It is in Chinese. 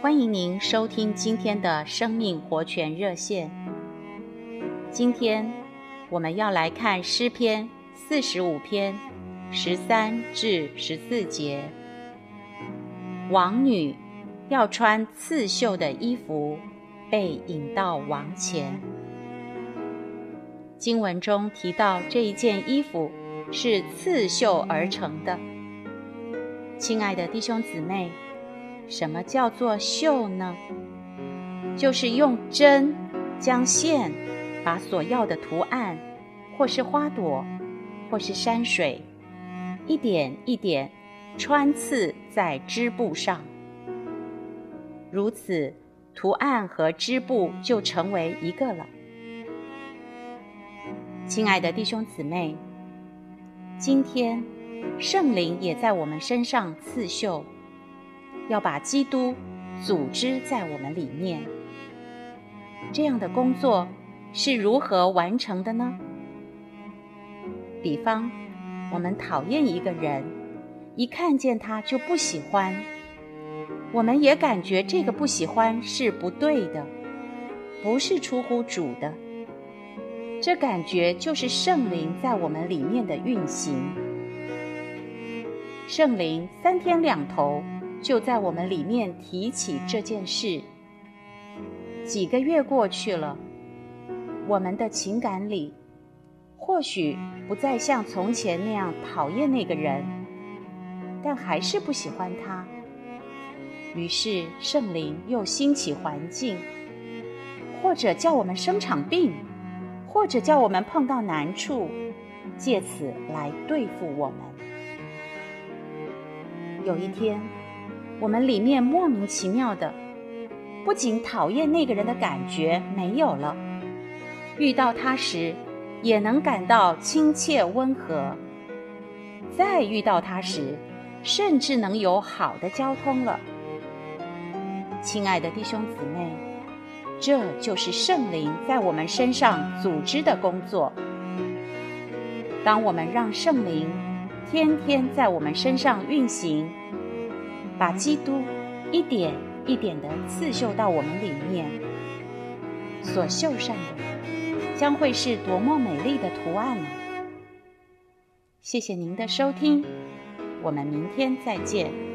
欢迎您收听今天的生命活泉热线。今天我们要来看诗篇四十五篇十三至十四节。王女要穿刺绣的衣服，被引到王前。经文中提到这一件衣服是刺绣而成的。亲爱的弟兄姊妹。什么叫做绣呢？就是用针将线把所要的图案，或是花朵，或是山水，一点一点穿刺在织布上。如此，图案和织布就成为一个了。亲爱的弟兄姊妹，今天圣灵也在我们身上刺绣。要把基督组织在我们里面，这样的工作是如何完成的呢？比方，我们讨厌一个人，一看见他就不喜欢，我们也感觉这个不喜欢是不对的，不是出乎主的。这感觉就是圣灵在我们里面的运行。圣灵三天两头。就在我们里面提起这件事。几个月过去了，我们的情感里或许不再像从前那样讨厌那个人，但还是不喜欢他。于是圣灵又兴起环境，或者叫我们生场病，或者叫我们碰到难处，借此来对付我们。有一天。我们里面莫名其妙的，不仅讨厌那个人的感觉没有了，遇到他时也能感到亲切温和，再遇到他时，甚至能有好的交通了。亲爱的弟兄姊妹，这就是圣灵在我们身上组织的工作。当我们让圣灵天天在我们身上运行。把基督一点一点地刺绣到我们里面，所绣上的将会是多么美丽的图案呢？谢谢您的收听，我们明天再见。